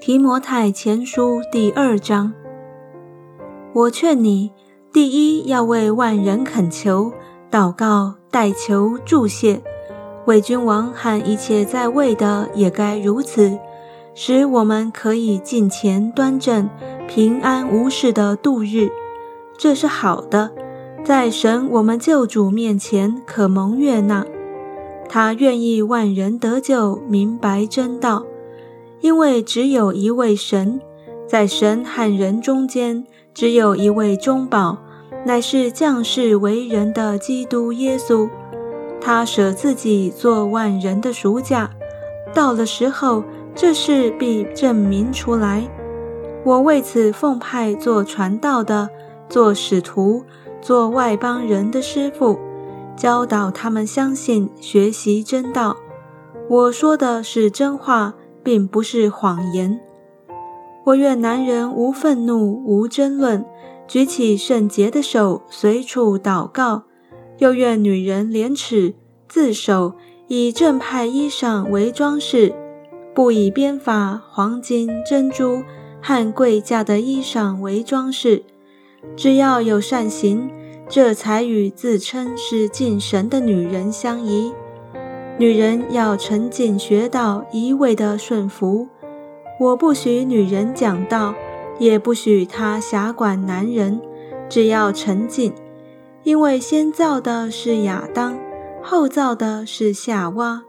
提摩太前书第二章，我劝你，第一要为万人恳求、祷告、代求、祝谢，为君王和一切在位的也该如此，使我们可以尽前端正、平安无事的度日。这是好的，在神我们救主面前可蒙悦纳。他愿意万人得救，明白真道。因为只有一位神，在神和人中间，只有一位中保，乃是降世为人的基督耶稣。他舍自己做万人的赎价，到了时候，这事必证明出来。我为此奉派做传道的，做使徒，做外邦人的师傅，教导他们相信、学习真道。我说的是真话。并不是谎言。我愿男人无愤怒、无争论，举起圣洁的手，随处祷告；又愿女人廉耻、自守，以正派衣裳为装饰，不以编法、黄金、珍珠和贵价的衣裳为装饰。只要有善行，这才与自称是敬神的女人相宜。女人要沉静学道，一味的顺服。我不许女人讲道，也不许她辖管男人。只要沉静，因为先造的是亚当，后造的是夏娃，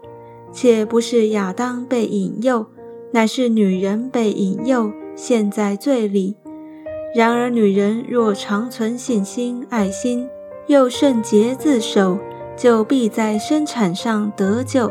且不是亚当被引诱，乃是女人被引诱，陷在罪里。然而女人若长存信心、爱心，又圣洁自守。就必在生产上得救。